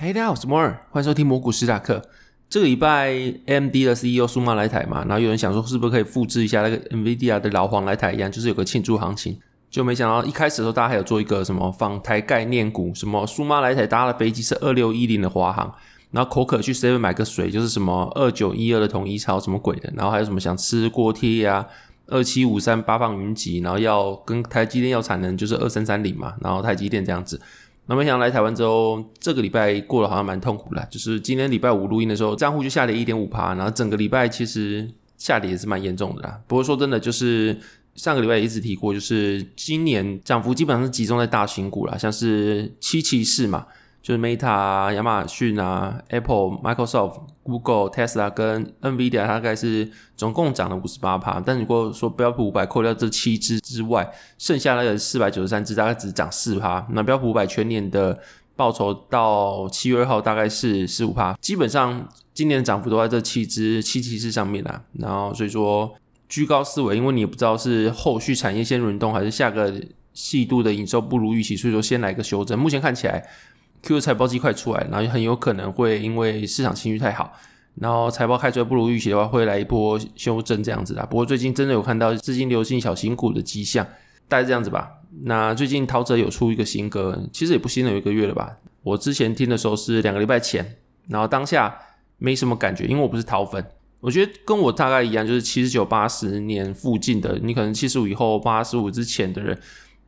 嘿，大家好，我是摩尔，欢迎收听魔股史塔克。这个礼拜 AMD 的 CEO 苏妈来台嘛，然后有人想说是不是可以复制一下那个 NVIDIA 的老黄来台一样，就是有个庆祝行情，就没想到一开始的时候大家还有做一个什么访台概念股，什么苏妈来台搭的飞机是二六一零的华航，然后口渴去 Seven 买个水就是什么二九一二的统一超什么鬼的，然后还有什么想吃锅贴呀，二七五三八方云集，然后要跟台积电要产能就是二三三零嘛，然后台积电这样子。那没想来台湾之后，这个礼拜过得好像蛮痛苦的。就是今天礼拜五录音的时候，账户就下跌一点五趴，然后整个礼拜其实下跌也是蛮严重的啦。不过说真的，就是上个礼拜也一直提过，就是今年涨幅基本上是集中在大型股啦，像是七七四嘛。就是 Meta 啊、亚马逊啊、Apple、Microsoft、Google、Tesla 跟 NVIDIA，大概是总共涨了五十八趴。但如果说标普五百扣掉这七只之外，剩下那个四百九十三只大概只涨四趴。那标普五百全年的报酬到七月二号大概是十五趴。基本上今年的涨幅都在这七只七骑士上面啦。然后所以说居高思维，因为你也不知道是后续产业先轮动，还是下个季度的营收不如预期，所以说先来个修正。目前看起来。Q 财报季快出来，然后很有可能会因为市场情绪太好，然后财报开出来不如预期的话，会来一波修正这样子啦。不过最近真的有看到资金流进小型股的迹象，大概这样子吧。那最近陶喆有出一个新歌，其实也不新了，有一个月了吧。我之前听的时候是两个礼拜前，然后当下没什么感觉，因为我不是陶粉。我觉得跟我大概一样，就是七十九、八十年附近的，你可能七十五以后、八十五之前的人。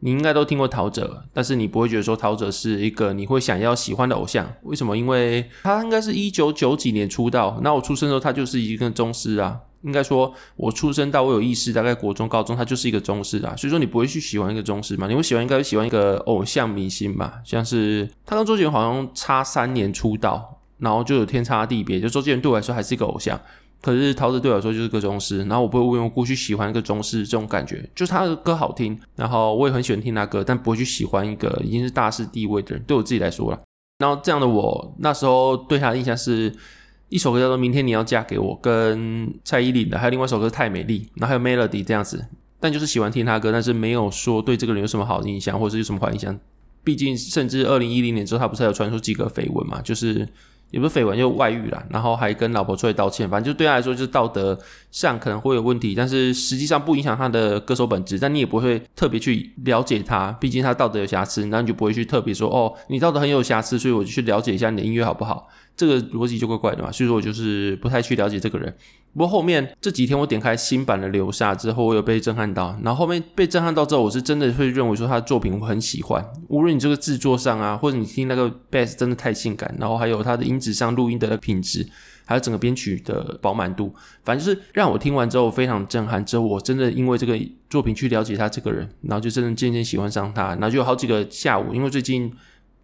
你应该都听过陶喆，但是你不会觉得说陶喆是一个你会想要喜欢的偶像。为什么？因为他应该是一九九几年出道，那我出生的时候他就是一个宗师啊。应该说，我出生到我有意识，大概国中、高中，他就是一个宗师啊。所以说，你不会去喜欢一个宗师嘛？你会喜欢，应该会喜欢一个偶像明星吧？像是他跟周杰伦好像差三年出道，然后就有天差地别。就周杰伦对我来说还是一个偶像。可是陶喆对我来说就是个宗师，然后我不会无缘无故去喜欢一个宗师这种感觉，就是他的歌好听，然后我也很喜欢听他歌，但不会去喜欢一个已经是大师地位的人。对我自己来说啦，然后这样的我那时候对他的印象是一首歌叫做《明天你要嫁给我》，跟蔡依林的，还有另外一首歌是《太美丽》，然后还有 Melody 这样子，但就是喜欢听他歌，但是没有说对这个人有什么好的印象，或者是有什么坏印象。毕竟甚至二零一零年之后，他不是还有传出几个绯闻嘛，就是。也不是绯闻，就外遇啦，然后还跟老婆出来道歉，反正就对他来说就是道德上可能会有问题，但是实际上不影响他的歌手本质。但你也不会特别去了解他，毕竟他道德有瑕疵，那你就不会去特别说哦，你道德很有瑕疵，所以我就去了解一下你的音乐好不好？这个逻辑就怪怪的嘛。所以说我就是不太去了解这个人。不过后面这几天我点开新版的流沙之后，我有被震撼到。然后后面被震撼到之后，我是真的会认为说他的作品我很喜欢。无论你这个制作上啊，或者你听那个 bass 真的太性感，然后还有他的音质上录音的品质，还有整个编曲的饱满度，反正就是让我听完之后非常震撼。之后我真的因为这个作品去了解他这个人，然后就真的渐渐喜欢上他。然后就有好几个下午，因为最近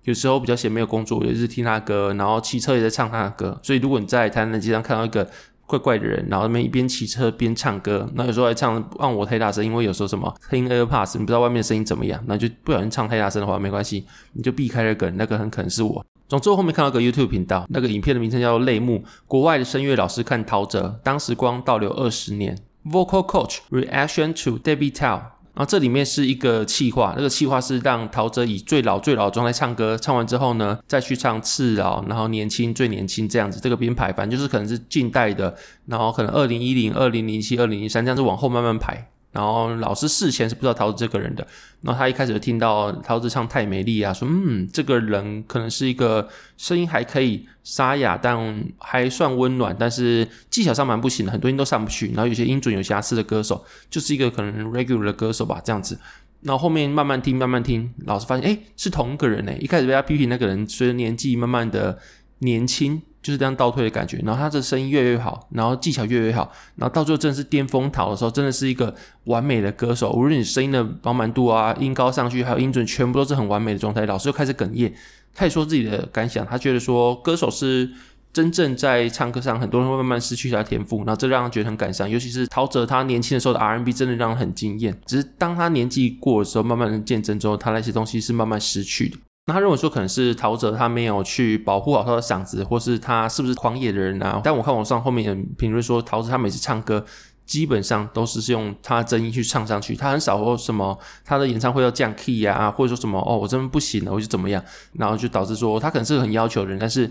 有时候比较闲没有工作，也是听他歌，然后骑车也在唱他的歌。所以如果你在台南街上看到一个怪怪的人，然后那边一边骑车边唱歌，那有时候还唱让我太大声，因为有时候什么听 AirPods，你不知道外面的声音怎么样，那就不小心唱太大声的话，没关系，你就避开那个人，那个很可能是我。总之我后面看到个 YouTube 频道，那个影片的名称叫做《泪目》，国外的声乐老师看陶喆，当时光倒流二十年，Vocal Coach Reaction to Debbie Tao。然后这里面是一个企划，那个企划是让陶喆以最老最老的状态唱歌，唱完之后呢，再去唱次老，然后年轻最年轻这样子，这个编排反正就是可能是近代的，然后可能二零一零、二零零七、二零零三这样子往后慢慢排。然后老师事前是不知道陶喆这个人的，然后他一开始就听到陶喆唱《太美丽》啊，说嗯，这个人可能是一个声音还可以沙哑，但还算温暖，但是技巧上蛮不行的，很多音都上不去，然后有些音准有瑕疵的歌手，就是一个可能 regular 的歌手吧，这样子。然后后面慢慢听，慢慢听，老师发现，诶，是同一个人呢，一开始被他批评那个人，随着年纪慢慢的年轻。就是这样倒退的感觉，然后他的声音越来越好，然后技巧越来越好，然后到最后真的是巅峰陶的时候，真的是一个完美的歌手。无论你声音的饱满度啊、音高上去，还有音准，全部都是很完美的状态。老师又开始哽咽，他也说自己的感想，他觉得说歌手是真正在唱歌上，很多人会慢慢失去他的天赋，然后这让他觉得很感伤。尤其是陶喆他年轻的时候的 R&B 真的让人很惊艳，只是当他年纪过的时候，慢慢的见证之后，他那些东西是慢慢失去的。那他认为说可能是陶喆他没有去保护好他的嗓子，或是他是不是狂野的人啊？但我看网上后面评论说，陶喆他每次唱歌。基本上都是用他的真音去唱上去，他很少说什么他的演唱会要降 key 啊，或者说什么哦，我真的不行了，我就怎么样，然后就导致说他可能是很要求人，但是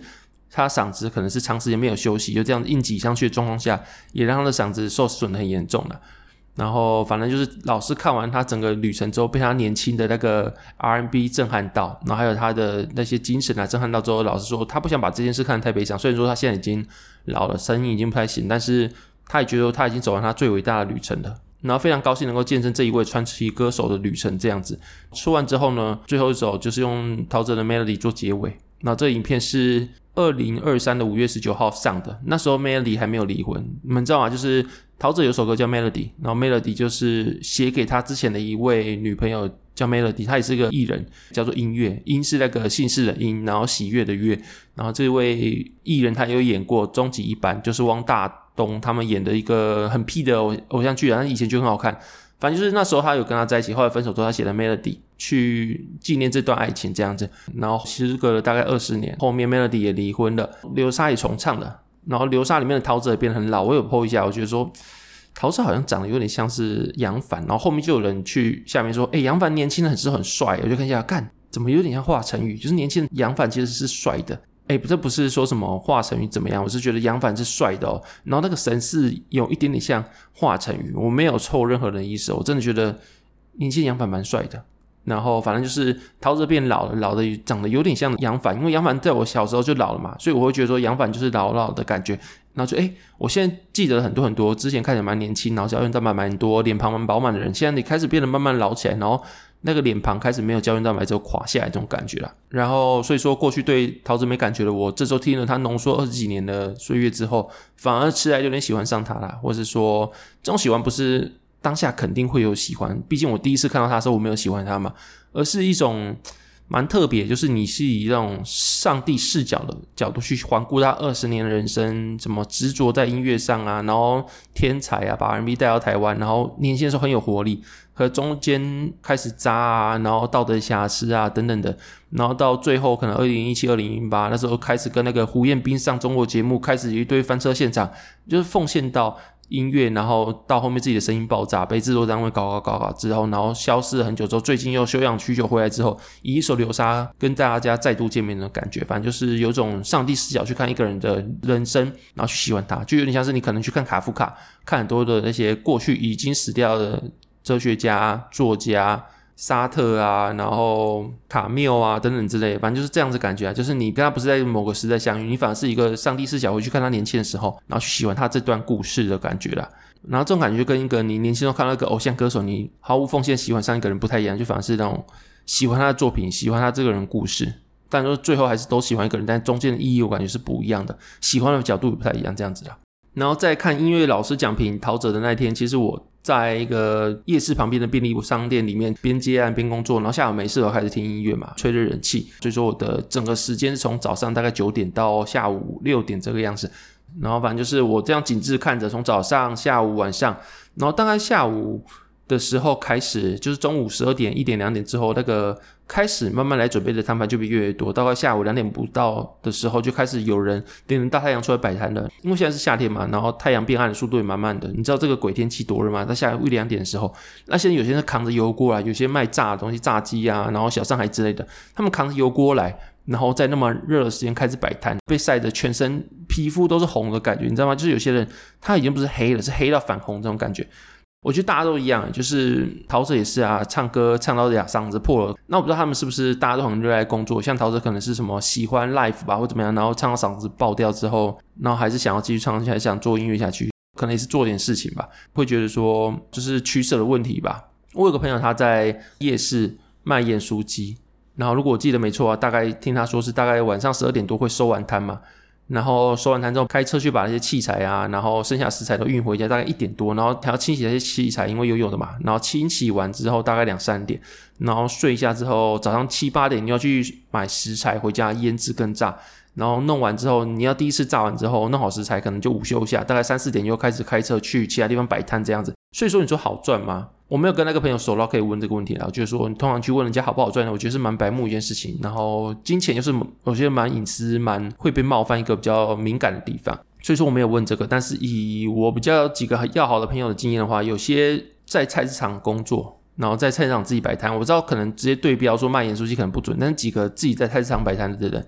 他嗓子可能是长时间没有休息，就这样硬挤上去的状况下，也让他的嗓子受损得很严重了。然后反正就是老师看完他整个旅程之后，被他年轻的那个 R&B 震撼到，然后还有他的那些精神啊震撼到之后，老师说他不想把这件事看得太悲伤，虽然说他现在已经老了，声音已经不太行，但是。他也觉得他已经走完他最伟大的旅程了，然后非常高兴能够见证这一位传奇歌手的旅程。这样子说完之后呢，最后一首就是用陶喆的 Melody 做结尾。那这影片是二零二三的五月十九号上的，那时候 Melody 还没有离婚，你们知道吗？就是陶喆有首歌叫 Melody，然后 Melody 就是写给他之前的一位女朋友。叫 Melody，她也是个艺人，叫做音乐，音是那个姓氏的音，然后喜悦的悦。然后这位艺人他有演过终极一班，就是汪大东他们演的一个很屁的偶偶像剧啊，他以前就很好看。反正就是那时候他有跟他在一起，后来分手之后他写的 Melody 去纪念这段爱情这样子。然后时隔了大概二十年，后面 Melody 也离婚了，流沙也重唱了。然后流沙里面的陶喆也变得很老，我有 po 一下，我觉得说。陶喆好像长得有点像是杨凡，然后后面就有人去下面说：“哎，杨凡年轻的很是很帅。”我就看一下，干怎么有点像华晨宇？就是年轻的杨凡其实是帅的。哎，这不是说什么华晨宇怎么样，我是觉得杨凡是帅的哦。然后那个神似有一点点像华晨宇，我没有凑任何的意思，我真的觉得年轻杨凡蛮帅的。然后反正就是桃子变老了，老的长得有点像杨凡，因为杨凡在我小时候就老了嘛，所以我会觉得说杨凡就是老老的感觉。然后就哎，我现在记得很多很多，之前看起来蛮年轻，然后胶原蛋白蛮多，脸庞蛮饱满的人，现在你开始变得慢慢老起来，然后那个脸庞开始没有胶原蛋白之后垮下来这种感觉了。然后所以说过去对桃子没感觉的我，这周听了他浓缩二十几年的岁月之后，反而吃来有点喜欢上他了，或是说这种喜欢不是 当下肯定会有喜欢，毕竟我第一次看到他的时候我没有喜欢他嘛，而是一种。蛮特别，就是你是以那种上帝视角的角度去环顾他二十年的人生，怎么执着在音乐上啊，然后天才啊，把 R&B 带到台湾，然后年轻的时候很有活力，和中间开始渣啊，然后道德瑕疵啊等等的，然后到最后可能二零一七、二零一八那时候开始跟那个胡彦斌上中国节目，开始一堆翻车现场，就是奉献到。音乐，然后到后面自己的声音爆炸，被制作单位搞搞搞搞之后，然后消失了很久之后，最近又休养许久回来之后，以一首《流沙》跟大家再度见面的感觉，反正就是有种上帝视角去看一个人的人生，然后去喜欢他，就有点像是你可能去看卡夫卡，看很多的那些过去已经死掉的哲学家、作家。沙特啊，然后卡缪啊等等之类，反正就是这样子感觉啊，就是你跟他不是在某个时代相遇，你反而是一个上帝视角回去看他年轻的时候，然后去喜欢他这段故事的感觉啦。然后这种感觉就跟一个你年轻时候看到一个偶像歌手，你毫无奉献喜欢上一个人不太一样，就反而是那种喜欢他的作品，喜欢他这个人故事，但说最后还是都喜欢一个人，但中间的意义我感觉是不一样的，喜欢的角度也不太一样，这样子的。然后再看音乐老师讲评陶喆的那天，其实我在一个夜市旁边的便利商店里面边接案边工作，然后下午没事我开始听音乐嘛，吹着冷气，所以说我的整个时间是从早上大概九点到下午六点这个样子。然后反正就是我这样紧致看着，从早上、下午、晚上，然后大概下午的时候开始，就是中午十二点、一点、两点之后那个。开始慢慢来准备的摊贩就比越来越多，大概下午两点不到的时候就开始有人顶着大太阳出来摆摊了。因为现在是夏天嘛，然后太阳变暗的速度也慢慢的。你知道这个鬼天气多热吗？在下午一两点的时候，那些人有些人扛着油锅来，有些卖炸的东西，炸鸡啊，然后小上海之类的，他们扛着油锅来，然后在那么热的时间开始摆摊，被晒得全身皮肤都是红的感觉，你知道吗？就是有些人他已经不是黑了，是黑到反红这种感觉。我觉得大家都一样，就是陶喆也是啊，唱歌唱到哑嗓子破了。那我不知道他们是不是大家都很热爱工作，像陶喆可能是什么喜欢 life 吧，或怎么样，然后唱到嗓子爆掉之后，然后还是想要继续唱下去，想做音乐下去，可能也是做点事情吧，会觉得说就是取舍的问题吧。我有个朋友他在夜市卖盐酥鸡，然后如果我记得没错啊，大概听他说是大概晚上十二点多会收完摊嘛。然后收完摊之后，开车去把那些器材啊，然后剩下食材都运回家，大概一点多，然后还要清洗那些器材，因为有有的嘛。然后清洗完之后，大概两三点，然后睡一下之后，早上七八点你要去买食材回家腌制跟炸。然后弄完之后，你要第一次炸完之后弄好食材，可能就午休一下，大概三四点又开始开车去其他地方摆摊这样子。所以说，你说好赚吗？我没有跟那个朋友熟到可以问这个问题了。就是说，你通常去问人家好不好赚呢？我觉得是蛮白目一件事情。然后金钱又是我觉得蛮隐私、蛮会被冒犯一个比较敏感的地方。所以说我没有问这个。但是以我比较几个要好的朋友的经验的话，有些在菜市场工作，然后在菜市场自己摆摊，我知道可能直接对标说卖盐酥鸡可能不准，但是几个自己在菜市场摆摊的人。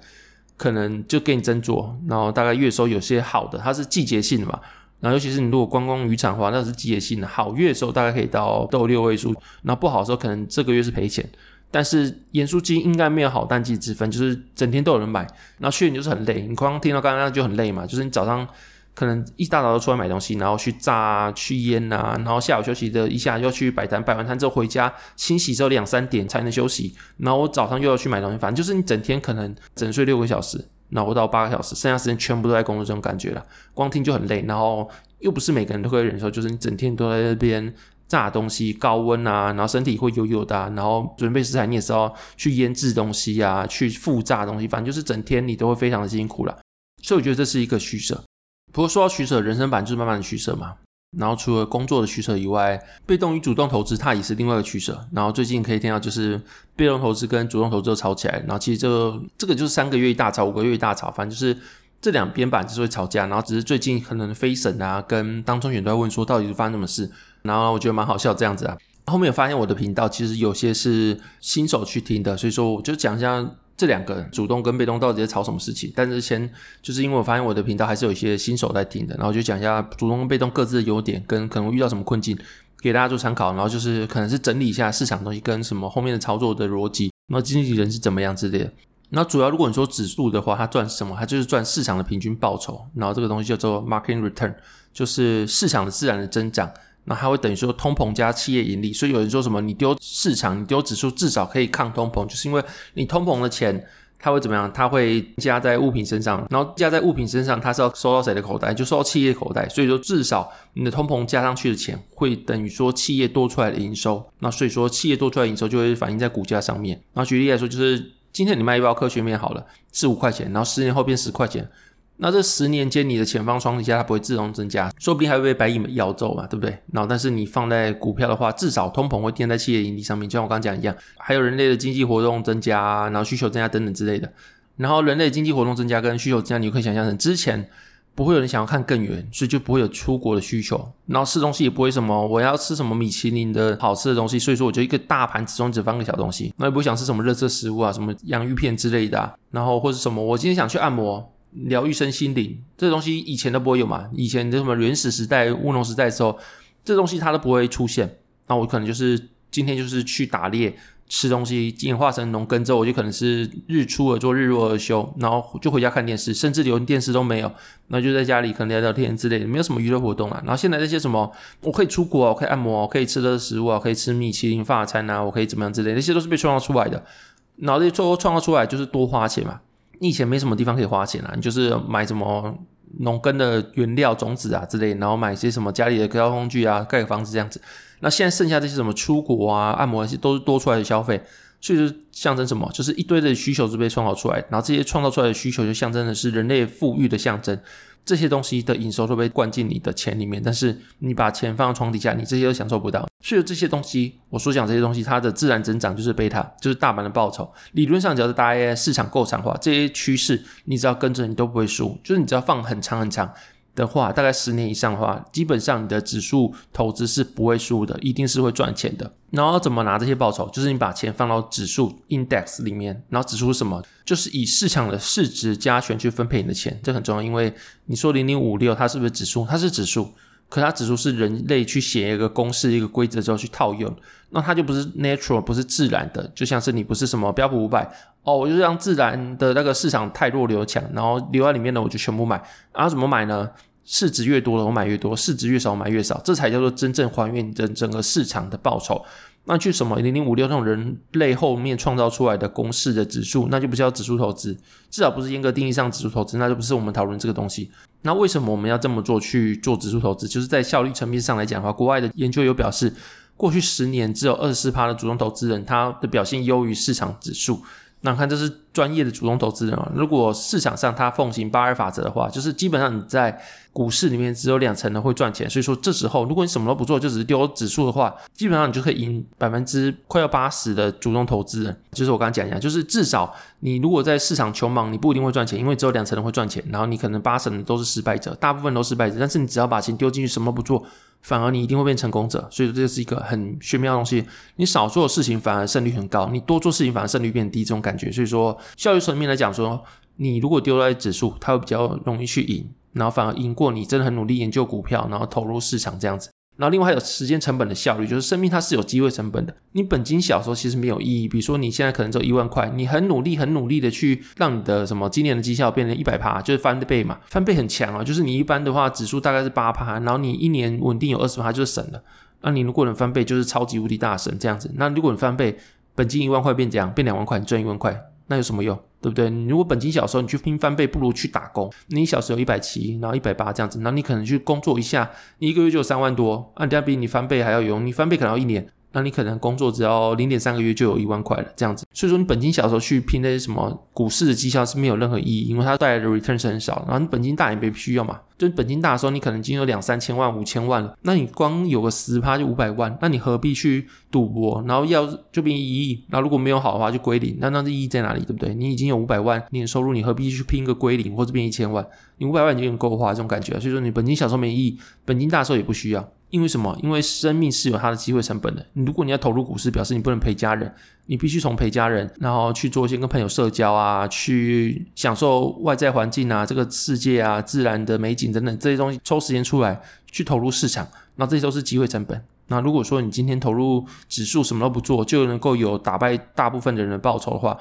可能就给你斟酌，然后大概月收有些好的，它是季节性的嘛。然后尤其是你如果观光渔场的话，那是季节性的，好月的时候大概可以到到六位数。然后不好的时候，可能这个月是赔钱。但是盐酥鸡应该没有好淡季之分，就是整天都有人买。然后去年就是很累，你光听到刚刚那就很累嘛，就是你早上。可能一大早就出来买东西，然后去炸、去腌啊，然后下午休息的一下又去摆摊，摆完摊之后回家清洗之后两三点才能休息，然后我早上又要去买东西，反正就是你整天可能整睡六个小时，然后到八个小时，剩下时间全部都在工作，这种感觉了，光听就很累，然后又不是每个人都可以忍受，就是你整天都在那边炸东西，高温啊，然后身体会油油的，然后准备食材你也是要去腌制东西啊，去复炸东西，反正就是整天你都会非常的辛苦了，所以我觉得这是一个取舍。不过说到取舍，人生版就是慢慢的取舍嘛。然后除了工作的取舍以外，被动与主动投资它也是另外一个取舍。然后最近可以听到就是被动投资跟主动投资都吵起来。然后其实这个这个就是三个月一大吵，五个月一大吵，反正就是这两边版就是会吵架。然后只是最近可能飞神啊跟当中选都在问说到底是发生什么事。然后我觉得蛮好笑这样子啊。后面有发现我的频道其实有些是新手去听的，所以说我就讲一下。这两个主动跟被动到底在吵什么事情？但是先就是因为我发现我的频道还是有一些新手在听的，然后就讲一下主动跟被动各自的优点跟可能遇到什么困境，给大家做参考。然后就是可能是整理一下市场东西跟什么后面的操作的逻辑，然后经纪人是怎么样之类的。那主要如果你说指数的话，它赚什么？它就是赚市场的平均报酬。然后这个东西叫做 market return，就是市场的自然的增长。那它会等于说通膨加企业盈利，所以有人说什么你丢市场，你丢指数，至少可以抗通膨，就是因为你通膨的钱它会怎么样？它会加在物品身上，然后加在物品身上，它是要收到谁的口袋？就收到企业口袋。所以说至少你的通膨加上去的钱会等于说企业多出来的营收。那所以说企业多出来的营收就会反映在股价上面。然后举例来说，就是今天你卖一包科学面好了，是五块钱，然后十年后变十块钱。那这十年间，你的前方床底下，它不会自动增加，说不定还会被白蚁咬走嘛，对不对？然后，但是你放在股票的话，至少通膨会垫在企业盈利上面，就像我刚刚讲一样，还有人类的经济活动增加，然后需求增加等等之类的。然后，人类经济活动增加跟需求增加，你可以想象成之前不会有人想要看更远，所以就不会有出国的需求。然后吃东西也不会什么，我要吃什么米其林的好吃的东西，所以说我就一个大盘子中只放个小东西，那也不会想吃什么热色食物啊，什么洋芋片之类的，然后或是什么，我今天想去按摩。疗愈身心灵，这东西以前都不会有嘛？以前的什么原始时代、务农时代的时候，这东西它都不会出现。那我可能就是今天就是去打猎、吃东西，进化成农耕之后，我就可能是日出而作，日落而休，然后就回家看电视，甚至连电视都没有，那就在家里可能聊聊天之类的，没有什么娱乐活动啊。然后现在那些什么，我可以出国，我可以按摩，我可以吃的食物啊，可以吃米其林法餐啊，我可以怎么样之类，那些都是被创造出来的。然后这些创创造出来就是多花钱嘛。你以前没什么地方可以花钱啊，你就是买什么农耕的原料、种子啊之类，然后买一些什么家里的交通工具啊，盖个房子这样子。那现在剩下这些什么出国啊、按摩那些，都是多出来的消费，所以就象征什么？就是一堆的需求是被创造出来，然后这些创造出来的需求就象征的是人类富裕的象征。这些东西的营收都被灌进你的钱里面，但是你把钱放在床底下，你这些都享受不到。所以这些东西，我所讲这些东西，它的自然增长就是贝塔，就是大盘的报酬。理论上，只要是大 AI 市场够长化，这些趋势你只要跟着，你都不会输。就是你只要放很长很长。的话，大概十年以上的话，基本上你的指数投资是不会输的，一定是会赚钱的。然后怎么拿这些报酬？就是你把钱放到指数 index 里面，然后指数什么？就是以市场的市值加权去分配你的钱，这很重要。因为你说零零五六，它是不是指数？它是指数，可它指数是人类去写一个公式、一个规则之后去套用，那它就不是 natural，不是自然的。就像是你不是什么标普五百哦，我就让自然的那个市场太弱留强，然后留在里面的我就全部买。然后怎么买呢？市值越多的我买越多，市值越少我买越少，这才叫做真正还原整整个市场的报酬。那去什么零零五六这种人类后面创造出来的公式的指数，那就不叫指数投资，至少不是严格定义上指数投资，那就不是我们讨论这个东西。那为什么我们要这么做去做指数投资？就是在效率层面上来讲的话，国外的研究有表示，过去十年只有二十四趴的主动投资人，他的表现优于市场指数。那看这是专业的主动投资人啊，如果市场上他奉行八二法则的话，就是基本上你在股市里面只有两成的会赚钱。所以说这时候如果你什么都不做，就只是丢指数的话，基本上你就可以赢百分之快要八十的主动投资人。就是我刚刚讲一下，就是至少你如果在市场穷忙，你不一定会赚钱，因为只有两成的会赚钱，然后你可能八成都是失败者，大部分都是失败者。但是你只要把钱丢进去，什么都不做。反而你一定会变成功者，所以说这是一个很玄妙的东西。你少做的事情反而胜率很高，你多做事情反而胜率变低，这种感觉。所以说效率层面来讲说，你如果丢在指数，它会比较容易去赢，然后反而赢过你真的很努力研究股票，然后投入市场这样子。然后另外还有时间成本的效率，就是生命它是有机会成本的。你本金小的时候其实没有意义，比如说你现在可能只有一万块，你很努力很努力的去让你的什么今年的绩效变成一百趴，就是翻倍嘛，翻倍很强啊。就是你一般的话指数大概是八趴，然后你一年稳定有二十趴就是省了。那你如果能翻倍，就是超级无敌大神这样子。那如果你翻倍，本金一万块变这样，变两万块，你赚一万块，那有什么用？对不对？你如果本金小时候，你去拼翻倍，不如去打工。你小时候一百七，然后一百八这样子，那你可能去工作一下，你一个月就有三万多，啊，这样比你翻倍还要有用。你翻倍可能要一年。那你可能工作只要零点三个月就有一万块了，这样子。所以说你本金小时候去拼那些什么股市的绩效是没有任何意义，因为它带来的 return 是很少。然后你本金大也没必要嘛，就本金大的时候你可能已经有两三千万、五千万了，那你光有个十趴就五百万，那你何必去赌博？然后要就变一亿，那如果没有好的话就归零，那那这意义在哪里？对不对？你已经有五百万年收入，你何必去拼个归零或者变一千万？你五百万已经够花这种感觉。所以说你本金小时候没意义，本金大的时候也不需要。因为什么？因为生命是有它的机会成本的。你如果你要投入股市，表示你不能陪家人，你必须从陪家人，然后去做一些跟朋友社交啊，去享受外在环境啊，这个世界啊，自然的美景等等这些东西，抽时间出来去投入市场，那这些都是机会成本。那如果说你今天投入指数什么都不做，就能够有打败大部分的人的报酬的话，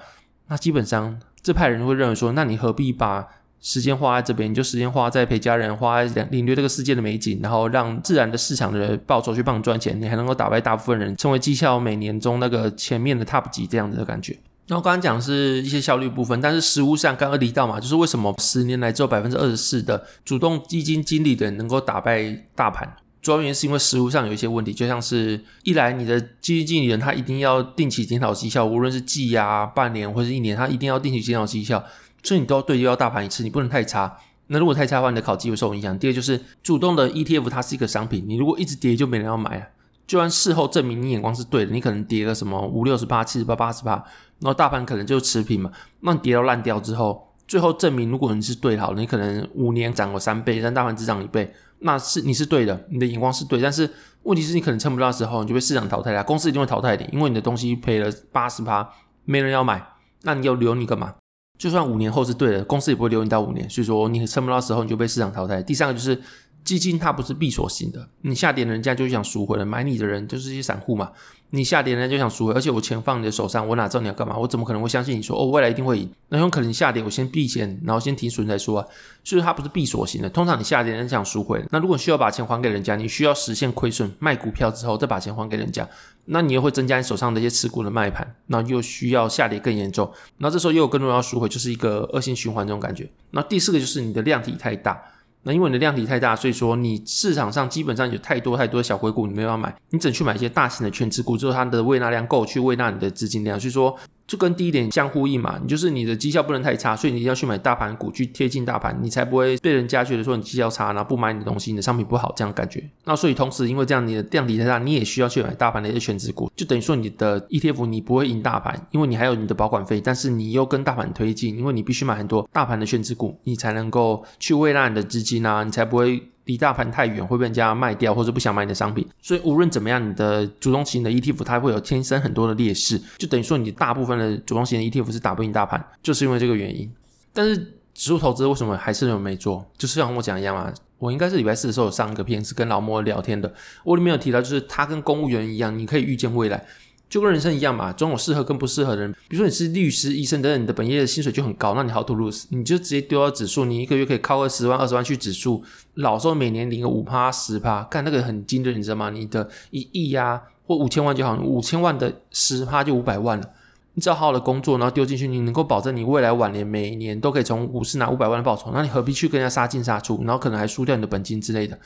那基本上这派人会认为说，那你何必把时间花在这边，你就时间花在陪家人，花在领略这个世界的美景，然后让自然的市场的报酬去帮你赚钱，你还能够打败大部分人，成为绩效每年中那个前面的 top 级这样子的感觉。那我刚刚讲是一些效率部分，但是实务上刚刚提到嘛，就是为什么十年来只有百分之二十四的主动基金经理的人能够打败大盘？主要原因是因为实务上有一些问题，就像是一来你的基金经理人他一定要定期检讨绩效，无论是季啊、半年或是一年，他一定要定期检讨绩效。所以你都要对标大盘一次，你不能太差。那如果太差的话，你的考绩会受影响。第二就是主动的 ETF，它是一个商品，你如果一直跌，就没人要买啊。就算事后证明你眼光是对的，你可能跌个什么五六十八、七十八、八十八，然后大盘可能就持平嘛。那你跌到烂掉之后，最后证明如果你是对的，好，你可能五年涨了三倍，但大盘只涨一倍，那是你是对的，你的眼光是对。但是问题是你可能撑不到时候，你就被市场淘汰了，公司一定会淘汰你，因为你的东西赔了八十趴，没人要买，那你要留你干嘛？就算五年后是对的，公司也不会留你到五年，所以说你撑不到时候你就被市场淘汰。第三个就是基金它不是闭锁型的，你下跌人家就想赎回了，买你的人就是一些散户嘛。你下跌，人家就想赎回，而且我钱放你的手上，我哪知道你要干嘛？我怎么可能会相信你说哦，未来一定会赢？那有可能你下跌，我先避险，然后先停损再说啊。所以它不是闭锁型的。通常你下跌，人家想赎回，那如果需要把钱还给人家，你需要实现亏损，卖股票之后再把钱还给人家，那你又会增加你手上的一些持股的卖盘，那又需要下跌更严重，那这时候又有更多要赎回，就是一个恶性循环这种感觉。那第四个就是你的量体太大。那因为你的量体太大，所以说你市场上基本上有太多太多的小回股，你没有办法买，你只能去买一些大型的券值股，之后它的未纳量够去未纳你的资金量，所以说。就跟第一点相呼应嘛，你就是你的绩效不能太差，所以你一定要去买大盘股，去贴近大盘，你才不会被人家觉得说你绩效差，然后不买你的东西，你的商品不好这样感觉。那所以同时，因为这样你的量体太大，你也需要去买大盘的一些选值股，就等于说你的 ETF 你不会赢大盘，因为你还有你的保管费，但是你又跟大盘推进，因为你必须买很多大盘的选值股，你才能够去喂纳你的资金啊，你才不会。离大盘太远会被人家卖掉，或者不想买你的商品，所以无论怎么样，你的主动型的 ETF 它会有天生很多的劣势，就等于说你大部分的主动型的 ETF 是打不赢大盘，就是因为这个原因。但是指数投资为什么还是有没做？就是像我讲一样嘛，我应该是礼拜四的时候有上一个片是跟老莫聊天的，我里面有提到，就是他跟公务员一样，你可以预见未来。就跟人生一样嘛，总有适合跟不适合的人。比如说你是律师、医生等等，你的本业的薪水就很高，那你 how to lose？你就直接丢到指数，你一个月可以靠个十万、二十万去指数，老时候每年领个五趴、十趴，干那个很惊人，你知道吗？你的一亿呀、啊、或五千万就好，五千万的十趴就五百万了。你只要好好的工作，然后丢进去，你能够保证你未来晚年每年都可以从股市拿五百万的报酬，那你何必去跟人家杀进杀出，然后可能还输掉你的本金之类的？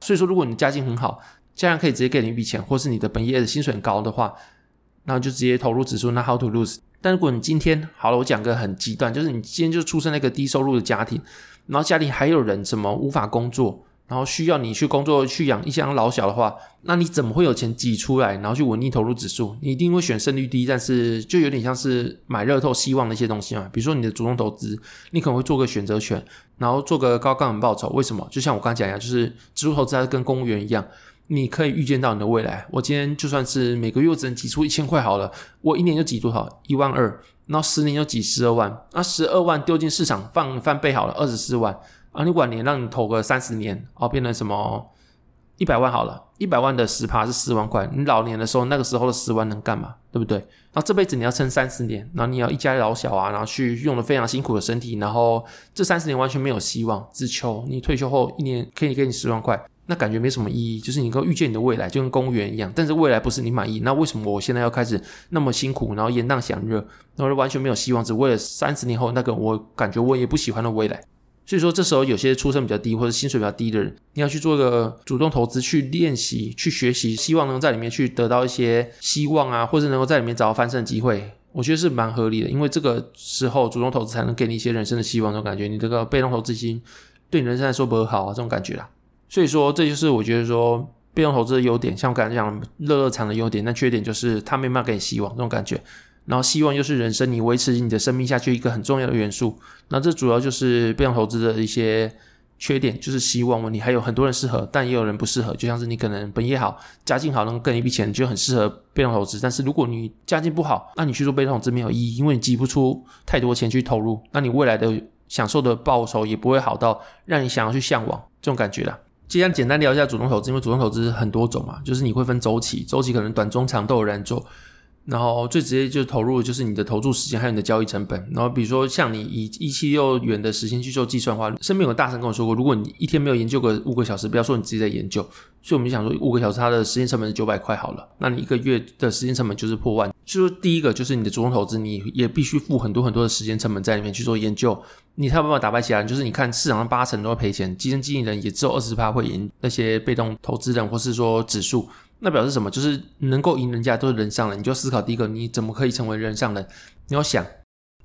所以说，如果你家境很好，家人可以直接给你一笔钱，或是你的本业的薪水很高的话，然后就直接投入指数，那 how to lose？但如果你今天好了，我讲个很极端，就是你今天就出生那个低收入的家庭，然后家里还有人什么无法工作。然后需要你去工作去养一箱老小的话，那你怎么会有钱挤出来，然后去稳定投入指数？你一定会选胜率低，但是就有点像是买热透希望的一些东西嘛。比如说你的主动投资，你可能会做个选择权，然后做个高杠杆报酬。为什么？就像我刚才讲一样，就是指数投资它跟公务员一样，你可以预见到你的未来。我今天就算是每个月只能挤出一千块好了，我一年就挤多少？一万二，然后十年就挤十二万，那十二万丢进市场放翻倍好了，二十四万。啊，你晚年让你投个三十年，哦，变成什么一百万好了，一百万的十趴是十万块。你老年的时候，那个时候的十万能干嘛？对不对？然后这辈子你要撑三十年，然后你要一家老小啊，然后去用了非常辛苦的身体，然后这三十年完全没有希望，只求你退休后一年可以给你十万块，那感觉没什么意义。就是你能够预见你的未来，就跟公务员一样，但是未来不是你满意，那为什么我现在要开始那么辛苦，然后延宕享乐，然后完全没有希望，只为了三十年后那个我感觉我也不喜欢的未来？所以说，这时候有些出身比较低或者薪水比较低的人，你要去做一个主动投资，去练习、去学习，希望能在里面去得到一些希望啊，或者能够在里面找到翻身的机会，我觉得是蛮合理的。因为这个时候主动投资才能给你一些人生的希望，这种感觉。你这个被动投资金对你人生来说不好啊，这种感觉啦。所以说，这就是我觉得说被动投资的优点，像我刚才讲乐乐场的优点，那缺点就是它没办法给你希望这种感觉。然后希望又是人生你维持你的生命下去一个很重要的元素。那这主要就是被动投资的一些缺点，就是希望你还有很多人适合，但也有人不适合。就像是你可能本业好，家境好，能跟一笔钱就很适合被动投资。但是如果你家境不好，那你去做被动投资没有意义，因为你挤不出太多钱去投入，那你未来的享受的报酬也不会好到让你想要去向往这种感觉啦。既然简单聊一下主动投资，因为主动投资很多种嘛，就是你会分周期，周期可能短、中、长都有人做。然后最直接就投入就是你的投注时间还有你的交易成本。然后比如说像你以一七六元的时间去做计算的话，身边有个大神跟我说过，如果你一天没有研究个五个小时，不要说你自己在研究，所以我们就想说五个小时它的时间成本是九百块好了，那你一个月的时间成本就是破万。就说第一个就是你的主动投资，你也必须付很多很多的时间成本在里面去做研究，你才有办法打败其他人。就是你看市场上八成都会赔钱，基金经理人也只有二十趴会赢那些被动投资人或是说指数。那表示什么？就是能够赢人家都是人上人，你就思考第一个，你怎么可以成为人上人？你要想，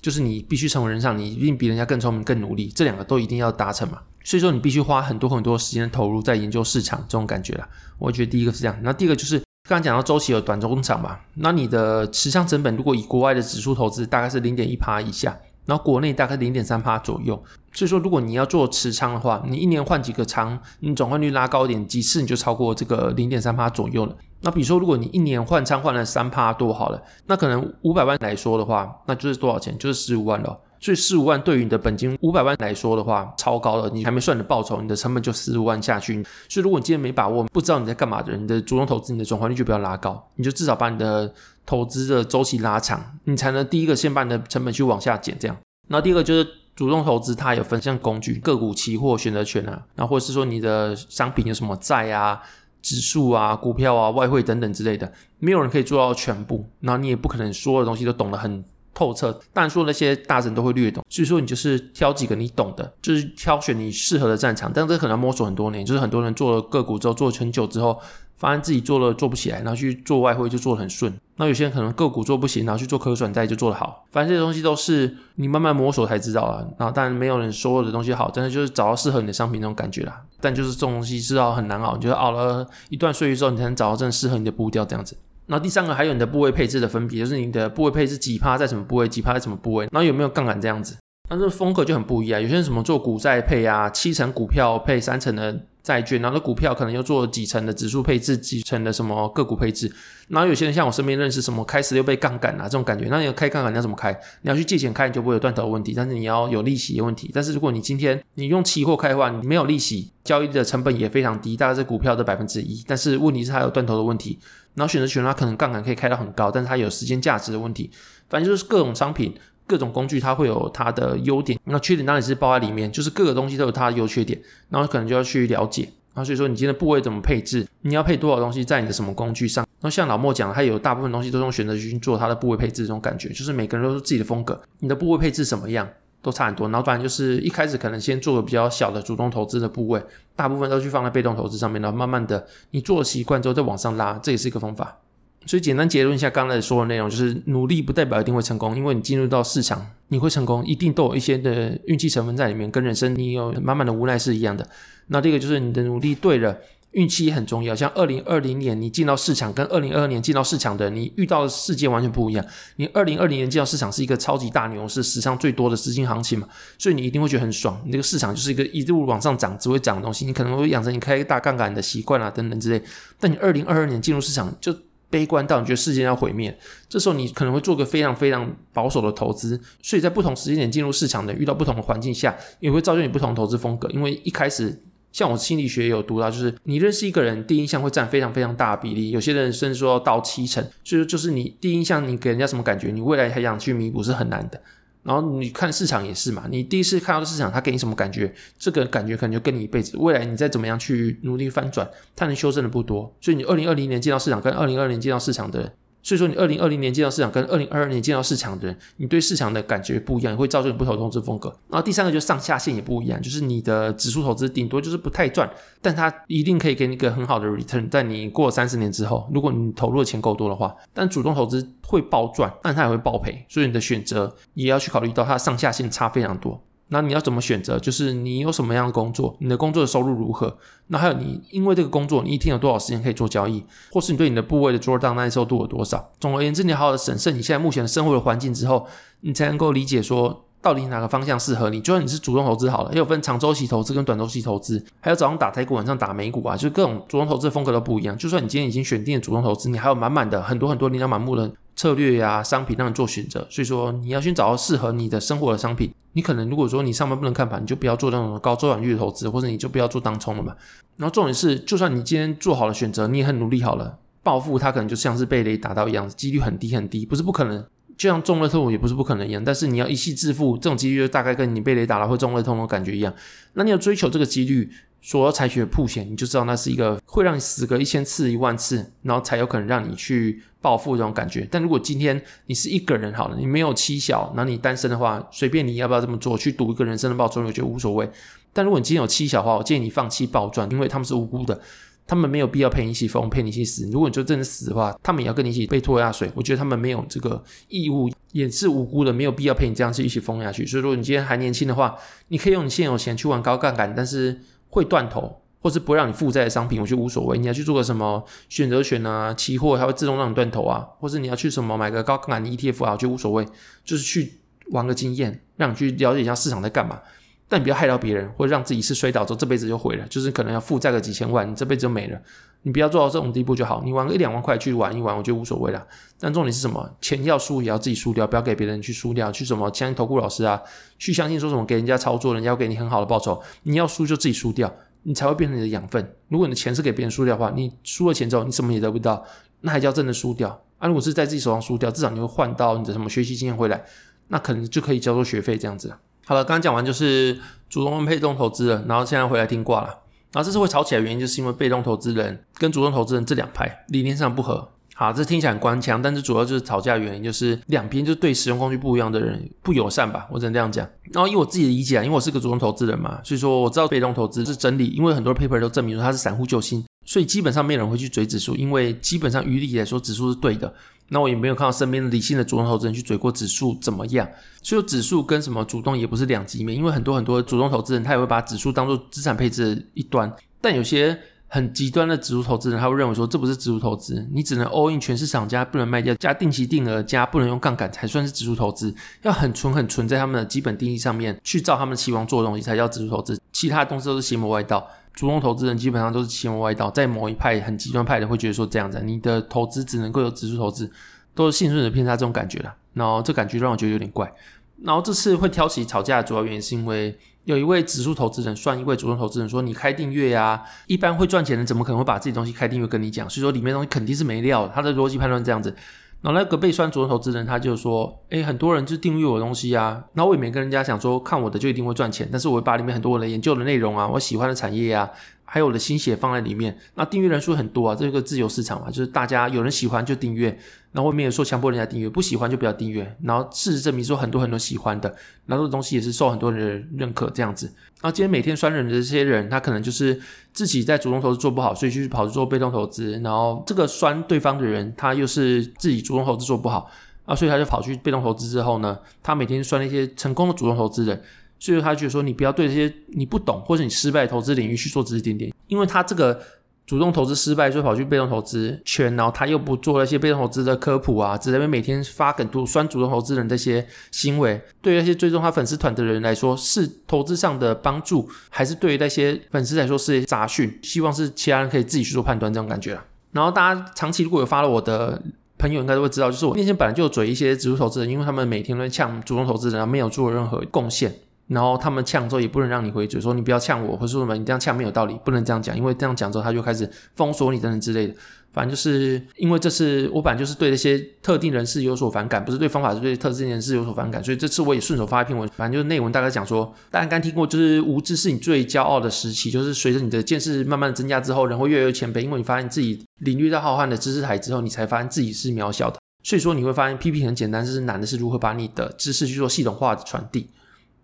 就是你必须成为人上，你一定比人家更聪明、更努力，这两个都一定要达成嘛。所以说，你必须花很多很多时间投入在研究市场这种感觉啦。我觉得第一个是这样，那第二个就是刚刚讲到周期有短、中、长嘛。那你的持仓成本，如果以国外的指数投资，大概是零点一趴以下。然后国内大概零点三趴左右，所以说如果你要做持仓的话，你一年换几个仓，你转换率拉高一点，几次你就超过这个零点三趴左右了。那比如说如果你一年换仓换了三趴多好了，那可能五百万来说的话，那就是多少钱？就是十五万了。所以十五万对于你的本金五百万来说的话，超高了。你还没算你的报酬，你的成本就十五万下去。所以如果你今天没把握，不知道你在干嘛的人，你的主动投资，你的转换率就不要拉高，你就至少把你的投资的周期拉长，你才能第一个先把你的成本去往下减，这样。那第二个就是主动投资，它有分项工具、个股、期货、选择权啊，那或者是说你的商品有什么债啊、指数啊、股票啊、外汇等等之类的，没有人可以做到全部，然后你也不可能所有的东西都懂得很。透彻，当然说那些大神都会略懂，所以说你就是挑几个你懂的，就是挑选你适合的战场。但这可能摸索很多年，就是很多人做了个股之后，做了很久之后，发现自己做了做不起来，然后去做外汇就做得很顺。那有些人可能个股做不行，然后去做可转债就做得好。反正这些东西都是你慢慢摸索才知道啊。然后当然没有人所有的东西好，真的就是找到适合你的商品那种感觉啦。但就是这种东西知道很难熬，你就是熬了一段岁月之后，你才能找到真的适合你的步调这样子。然后第三个还有你的部位配置的分别，就是你的部位配置几趴在什么部位，几趴在什么部位，然后有没有杠杆这样子，那这个风格就很不一样。有些人什么做股债配啊，七成股票配三成的债券，然后股票可能又做几成的指数配置，几成的什么个股配置。然后有些人像我身边认识什么开十六倍杠杆啊这种感觉，那你要开杠杆你要怎么开？你要去借钱开，你就不会有断头问题，但是你要有利息的问题。但是如果你今天你用期货开的话，你没有利息，交易的成本也非常低，大概是股票的百分之一。但是问题是它有断头的问题。然后选择权它可能杠杆可以开到很高，但是它有时间价值的问题。反正就是各种商品、各种工具，它会有它的优点，那缺点当然是包在里面。就是各个东西都有它的优缺点，然后可能就要去了解。然后所以说你今天的部位怎么配置，你要配多少东西在你的什么工具上。然后像老莫讲，他有大部分东西都用选择去做他的部位配置，这种感觉就是每个人都是自己的风格，你的部位配置什么样都差很多。然后不然就是一开始可能先做个比较小的主动投资的部位，大部分都去放在被动投资上面，然后慢慢的你做习惯之后再往上拉，这也是一个方法。所以简单结论一下刚才说的内容，就是努力不代表一定会成功，因为你进入到市场，你会成功，一定都有一些的运气成分在里面，跟人生你有满满的无奈是一样的。那这个就是你的努力对了，运气也很重要。像二零二零年你进到市场，跟二零二二年进到市场的，你遇到的世界完全不一样。你二零二零年进到市场是一个超级大牛市，史上最多的资金行情嘛，所以你一定会觉得很爽。你这个市场就是一个一路往上涨，只会涨的东西，你可能会养成你开一个大杠杆的习惯啊等等之类。但你二零二二年进入市场就。悲观到你觉得世界要毁灭，这时候你可能会做个非常非常保守的投资，所以在不同时间点进入市场的，遇到不同的环境下，也会造就你不同投资风格。因为一开始，像我心理学也有读到，就是你认识一个人，第一印象会占非常非常大的比例，有些人甚至说到七成，所以说就是你第一印象你给人家什么感觉，你未来还想去弥补是很难的。然后你看市场也是嘛，你第一次看到市场，他给你什么感觉？这个感觉可能就跟你一辈子。未来你再怎么样去努力翻转，它能修正的不多。所以你二零二零年见到市场，跟二零二零年见到市场的。所以说，你二零二零年见到市场，跟二零二二年见到市场的人，你对市场的感觉不一样，也会造就你不同的投资风格。然后第三个就是上下限也不一样，就是你的指数投资顶多就是不太赚，但它一定可以给你一个很好的 return，在你过三十年之后，如果你投入的钱够多的话。但主动投资会暴赚，但它也会暴赔，所以你的选择也要去考虑到它上下限差非常多。那你要怎么选择？就是你有什么样的工作，你的工作的收入如何？那还有你因为这个工作，你一天有多少时间可以做交易，或是你对你的部位的 drawdown 耐受度有多少？总而言之，你好好的审视你现在目前的生活的环境之后，你才能够理解说到底哪个方向适合你。就算你是主动投资好了，也有分长周期投资跟短周期投资，还有早上打台股，晚上打美股啊，就是各种主动投资的风格都不一样。就算你今天已经选定了主动投资，你还有满满的很多很多琳琅满目的策略呀、商品让你做选择。所以说，你要先找到适合你的生活的商品。你可能如果说你上班不能看盘，你就不要做那种高周转率的投资，或者你就不要做当冲了嘛。然后重点是，就算你今天做好了选择，你也很努力好了，暴富它可能就像是被雷打到一样，几率很低很低，不是不可能。就像中乐透也不是不可能一样，但是你要一夕致富，这种几率就大概跟你被雷打了会中乐透的感觉一样。那你要追求这个几率，所要采取的曝险，你就知道那是一个会让你死个一千次一万次，然后才有可能让你去暴富这种感觉。但如果今天你是一个人好了，你没有妻小，那你单身的话，随便你要不要这么做，去赌一个人生的暴赚，我觉得无所谓。但如果你今天有妻小的话，我建议你放弃暴赚，因为他们是无辜的。他们没有必要陪你一起疯，陪你一起死。如果你就真的死的话，他们也要跟你一起被拖下水。我觉得他们没有这个义务，也是无辜的，没有必要陪你这样子一起疯下去。所以说，你今天还年轻的话，你可以用你现有钱去玩高杠杆，但是会断头或是不让你负债的商品，我觉得无所谓。你要去做个什么选择权啊、期货，它会自动让你断头啊，或是你要去什么买个高杠杆 ETF 啊，我觉得无所谓，就是去玩个经验，让你去了解一下市场在干嘛。但你不要害到别人，或者让自己是摔倒之后这辈子就毁了，就是可能要负债个几千万，你这辈子就没了。你不要做到这种地步就好。你玩个一两万块去玩一玩，我觉得无所谓啦。但重点是什么？钱要输也要自己输掉，不要给别人去输掉。去什么相信投顾老师啊？去相信说什么给人家操作，人家要给你很好的报酬。你要输就自己输掉，你才会变成你的养分。如果你的钱是给别人输掉的话，你输了钱之后你什么也得不到，那还叫真的输掉啊？如果是在自己手上输掉，至少你会换到你的什么学习经验回来，那可能就可以交做学费这样子。好了，刚刚讲完就是主动跟被动投资了，然后现在回来听卦了。然后这次会吵起来的原因，就是因为被动投资人跟主动投资人这两派理念上不合。好，这听起来很官腔，但是主要就是吵架原因，就是两边就对使用工具不一样的人不友善吧，我只能这样讲。然后以我自己的理解啊，因为我是个主动投资人嘛，所以说我知道被动投资是真理，因为很多 paper 都证明说它是散户救星，所以基本上没有人会去追指数，因为基本上于理来说指数是对的。那我也没有看到身边的理性的主动投资人去追过指数怎么样，所以指数跟什么主动也不是两极面，因为很多很多主动投资人他也会把指数当做资产配置一端，但有些很极端的指数投资人他会认为说，这不是指数投资，你只能 all in 全市场加不能卖掉加定期定额加不能用杠杆才算是指数投资，要很纯很纯在他们的基本定义上面去照他们的期望做的东西才叫指数投资，其他的东西都是邪魔外道。主动投资人基本上都是邪魔外道，在某一派很极端派的会觉得说这样子，你的投资只能够有指数投资，都是幸存者偏差这种感觉啦。然后这感觉让我觉得有点怪。然后这次会挑起吵架的主要原因是因为有一位指数投资人算一位主动投资人说，你开订阅呀，一般会赚钱的怎么可能会把自己东西开订阅跟你讲？所以说里面东西肯定是没料。他的逻辑判断这样子。然后那个被算主动投资人他就说，诶，很多人就订阅我的东西啊，然后我也没跟人家讲说看我的就一定会赚钱，但是我会把里面很多我的研究的内容啊，我喜欢的产业啊，还有我的心血放在里面。那订阅人数很多啊，这个自由市场嘛，就是大家有人喜欢就订阅，然后我没有说强迫人家订阅，不喜欢就不要订阅。然后事实证明说很多很多喜欢的，然后这个东西也是受很多人认可这样子。然后今天每天酸人的这些人，他可能就是自己在主动投资做不好，所以就去跑去做被动投资。然后这个酸对方的人，他又是自己主动投资做不好。啊，所以他就跑去被动投资之后呢，他每天算那些成功的主动投资人，所以他觉得说，你不要对这些你不懂或者你失败投资领域去做指指点点，因为他这个主动投资失败，就跑去被动投资圈，然后他又不做那些被动投资的科普啊，只在那边每天发梗图酸主动投资人这些行为，对于那些追踪他粉丝团的人来说是投资上的帮助，还是对于那些粉丝来说是杂讯？希望是其他人可以自己去做判断，这种感觉啊。然后大家长期如果有发了我的。朋友应该都会知道，就是我面前本来就有嘴一些指数投资人，因为他们每天都在呛主动投资人，没有做任何贡献，然后他们呛之后也不能让你回嘴，说你不要呛我，或者说什么你这样呛没有道理，不能这样讲，因为这样讲之后他就开始封锁你等等之类的。反正就是因为这次我本来就是对那些特定人士有所反感，不是对方法，是对特定人士有所反感，所以这次我也顺手发一篇文，反正就是内文大概讲说，大家刚听过，就是无知是你最骄傲的时期，就是随着你的见识慢慢的增加之后，人会越来越谦卑，因为你发现自己领略到浩瀚的知识海之后，你才发现自己是渺小的。所以说你会发现批评很简单，就是难的是如何把你的知识去做系统化的传递，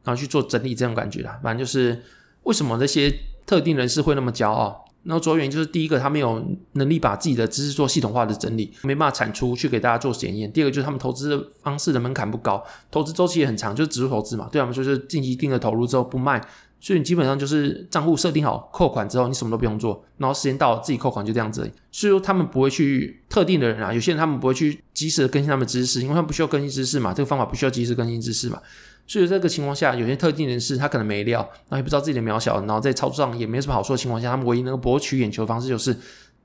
然后去做整理这种感觉啦。反正就是为什么那些特定人士会那么骄傲，然后主要原因就是第一个他没有能力把自己的知识做系统化的整理，没办法产出去给大家做检验。第二个就是他们投资的方式的门槛不高，投资周期也很长，就是指数投资嘛，对他们就是进行一定的投入之后不卖。所以你基本上就是账户设定好扣款之后，你什么都不用做，然后时间到了自己扣款就这样子。所以说他们不会去特定的人啊，有些人他们不会去及时的更新他们知识，因为他们不需要更新知识嘛，这个方法不需要及时更新知识嘛。所以这个情况下，有些特定人士他可能没料，然后也不知道自己的渺小，然后在操作上也没什么好说的情况下，他们唯一能够博取眼球的方式就是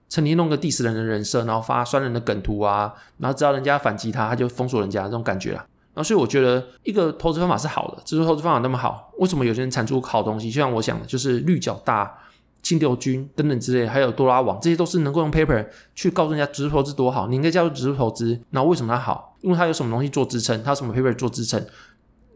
成天弄个 diss 人的人设，然后发酸人的梗图啊，然后只要人家反击他，他就封锁人家这种感觉啦。然后，所以我觉得一个投资方法是好的，指数投资方法那么好，为什么有些人产出好东西？就像我想的，就是绿角大、清流君等等之类，还有多拉网，这些都是能够用 paper 去告诉人家指数投资多好。你应该加入指数投资，然后为什么它好？因为它有什么东西做支撑，它有什么 paper 做支撑。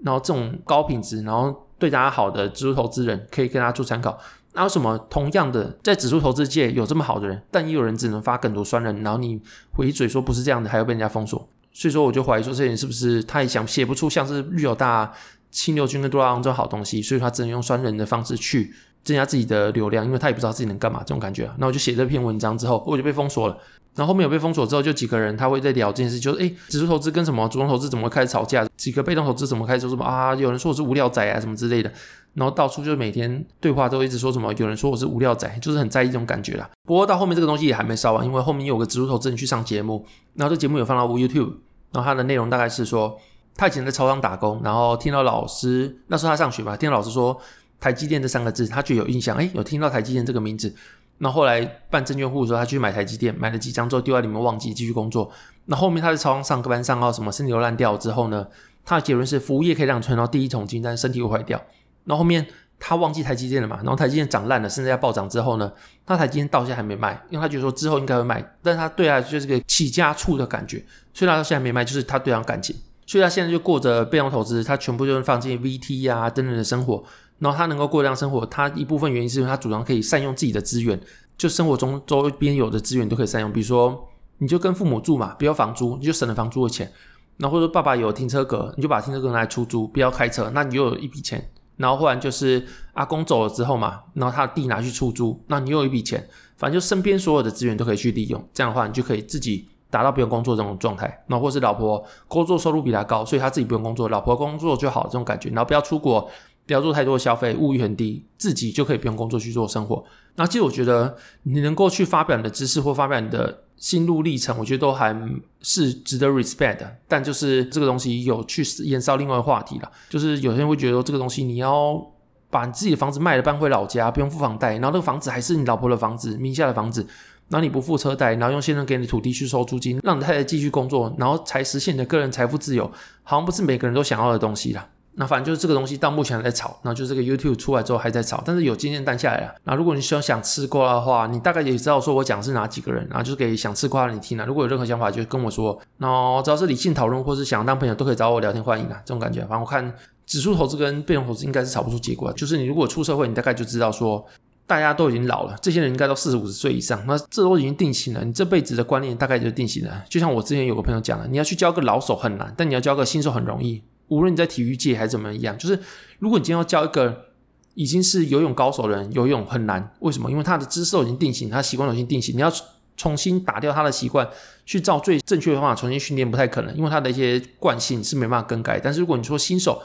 然后这种高品质，然后对大家好的指数投资人，可以跟大家做参考。那为什么同样的在指数投资界有这么好的人，但也有人只能发更多酸人，然后你回嘴说不是这样的，还要被人家封锁？所以说，我就怀疑说，这些人是不是他也想写不出像是绿友大、清流君跟多拉昂这种好东西，所以他只能用酸人的方式去增加自己的流量，因为他也不知道自己能干嘛这种感觉。那我就写这篇文章之后，我就被封锁了。然后后面有被封锁之后，就几个人他会在聊这件事，就是诶，指数投资跟什么主动投资怎么会开始吵架？几个被动投资怎么开始说什么啊？有人说我是无聊仔啊什么之类的。然后到处就每天对话都一直说什么，有人说我是无聊仔，就是很在意这种感觉啦。不过到后面这个东西也还没烧完，因为后面有个指数投资人去上节目，然后这节目有放到 YouTube。然后他的内容大概是说，他以前在超商打工，然后听到老师那时候他上学嘛，听到老师说台积电这三个字，他就有印象，诶，有听到台积电这个名字。那后，来办证券户的时候，他去买台积电，买了几张之后丢在里面忘记继续工作。那后，面他在超商上班上到什么身体都烂掉之后呢，他的结论是服务业可以让你存到第一桶金，但是身体会坏掉。那后，面。他忘记台积电了嘛？然后台积电涨烂了，甚至要暴涨之后呢，他台积电到现在还没卖，因为他觉得说之后应该会卖，但他对他就是个起家处的感觉，所以他到现在没卖，就是他对他感情，所以他现在就过着被动投资，他全部就是放进 VT 啊等等的生活，然后他能够过这样生活，他一部分原因是因为他主张可以善用自己的资源，就生活中周边有的资源都可以善用，比如说你就跟父母住嘛，不要房租，你就省了房租的钱，然后或者说爸爸有停车格，你就把停车格拿来出租，不要开车，那你就有一笔钱。然后忽然就是阿公走了之后嘛，然后他的地拿去出租，那你又有一笔钱，反正就身边所有的资源都可以去利用，这样的话你就可以自己达到不用工作这种状态，然后或是老婆工作收入比他高，所以他自己不用工作，老婆工作就好这种感觉，然后不要出国，不要做太多的消费，物欲很低，自己就可以不用工作去做生活。那其实我觉得你能够去发表你的知识或发表你的。心路历程，我觉得都还是值得 respect 的，但就是这个东西有去延烧另外一个话题了，就是有些人会觉得这个东西你要把你自己的房子卖了搬回老家，不用付房贷，然后那个房子还是你老婆的房子，名下的房子，然后你不付车贷，然后用先生给你的土地去收租金，让你太太继续工作，然后才实现你的个人财富自由，好像不是每个人都想要的东西啦。那反正就是这个东西到目前还在炒，那就这个 YouTube 出来之后还在炒，但是有经验淡下来了。那如果你想想吃瓜的话，你大概也知道说我讲的是哪几个人，然后就是给想吃瓜的你听了。如果有任何想法，就跟我说。那只要是理性讨论或是想当朋友，都可以找我聊天，欢迎啊，这种感觉。反正我看指数投资跟被动投资应该是炒不出结果。就是你如果出社会，你大概就知道说大家都已经老了，这些人应该都四十五十岁以上，那这都已经定型了。你这辈子的观念大概就定型了。就像我之前有个朋友讲了，你要去教个老手很难，但你要教个新手很容易。无论你在体育界还是怎么样，就是如果你今天要教一个已经是游泳高手的人，游泳很难。为什么？因为他的姿势已经定型，他习惯已经定型，你要重新打掉他的习惯，去照最正确的方法重新训练不太可能，因为他的一些惯性是没办法更改。但是如果你说新手，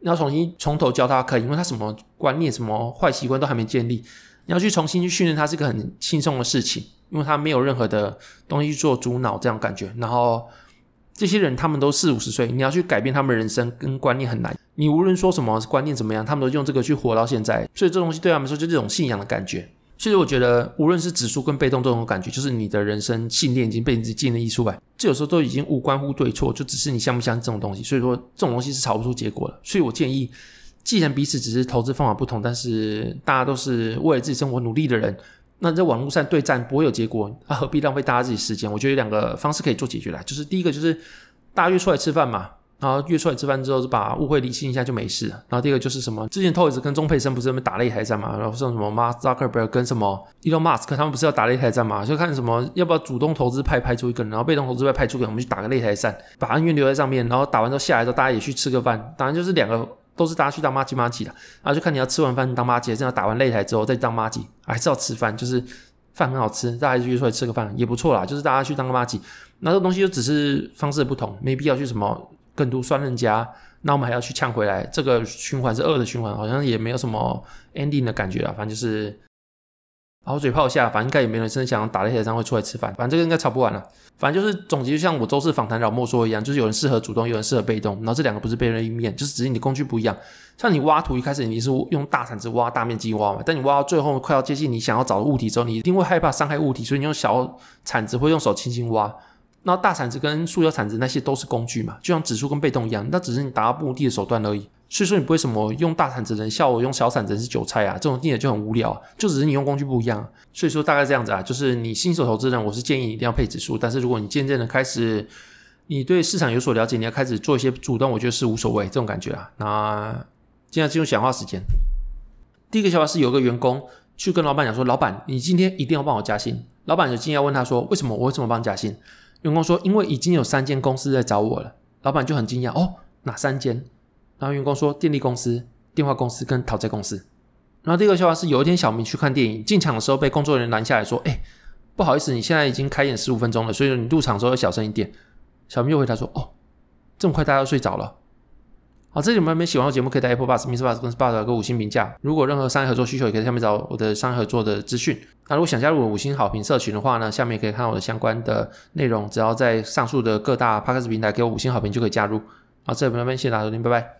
你要重新从头教他可以，因为他什么观念、什么坏习惯都还没建立。你要去重新去训练他是个很轻松的事情，因为他没有任何的东西做主脑这样感觉。然后这些人他们都四五十岁，你要去改变他们人生跟观念很难。你无论说什么观念怎么样，他们都用这个去活到现在。所以这东西对他们说就这种信仰的感觉。其实我觉得无论是指数跟被动这种感觉，就是你的人生信念已经被你自己建立出来。这有时候都已经无关乎对错，就只是你相不相信这种东西。所以说这种东西是吵不出结果的。所以我建议。既然彼此只是投资方法不同，但是大家都是为了自己生活努力的人，那在网络上对战不会有结果，那、何必浪费大家自己时间？我觉得有两个方式可以做解决啦，就是第一个就是大家约出来吃饭嘛，然后约出来吃饭之后就把误会理清一下就没事。然后第二个就是什么？之前 Toys 跟钟沛生不是那边打擂台战嘛？然后像什么 Mark Zuckerberg 跟什么 Elon Musk 他们不是要打擂台战嘛？就看什么要不要主动投资派派出一个人，然后被动投资派派出一个人，我们去打个擂台战，把恩怨留在上面，然后打完之后下来之后大家也去吃个饭，当然就是两个。都是大家去当麻吉麻吉的，然后就看你要吃完饭当麻吉，这样打完擂台之后再当麻吉，还是要吃饭，就是饭很好吃，大家就约出来吃个饭也不错啦。就是大家去当个麻吉，那这东西就只是方式不同，没必要去什么更多算人家，那我们还要去呛回来，这个循环是恶的循环，好像也没有什么 ending 的感觉啦，反正就是。好嘴炮下，反正应该也没人真的想打擂台上会出来吃饭，反正这个应该吵不完了。反正就是总结，就像我周四访谈老莫说一样，就是有人适合主动，有人适合被动，然后这两个不是背对立面，就是只是你的工具不一样。像你挖土一开始你是用大铲子挖大面积挖嘛，但你挖到最后快要接近你想要找的物体之后，你一定会害怕伤害物体，所以你用小铲子或用手轻轻挖。那大铲子跟塑胶铲子那些都是工具嘛，就像指数跟被动一样，那只是你达到目的的手段而已。所以说你不会什么用大铲子的人笑我用小铲子是韭菜啊，这种听起来就很无聊，就只是你用工具不一样。所以说大概这样子啊，就是你新手投资人，我是建议你一定要配指数，但是如果你渐渐的开始，你对市场有所了解，你要开始做一些主动，我觉得是无所谓这种感觉啊。那现在进入讲话时间，第一个想法是有个员工去跟老板讲说，老板你今天一定要帮我加薪。老板就惊讶问他说，为什么我为什么帮你加薪？员工说，因为已经有三间公司在找我了。老板就很惊讶，哦，哪三间？然后员工说：电力公司、电话公司跟讨债公司。然后第二个笑话是，有一天小明去看电影，进场的时候被工作人员拦下来说：“哎，不好意思，你现在已经开演十五分钟了，所以你入场的时候要小声一点。”小明又回答说：“哦，这么快大家要睡着了。”好，这里有没有喜欢的节目，可以在 Apple Bus、MixerBox 跟 Spotify 给五星评价。如果任何商业合作需求，也可以下面找我的商业合作的资讯。那如果想加入我五星好评社群的话呢，下面可以看到我的相关的内容。只要在上述的各大 Podcast 平台给我五星好评，就可以加入。好，这里我们谢谢大家收听，拜拜。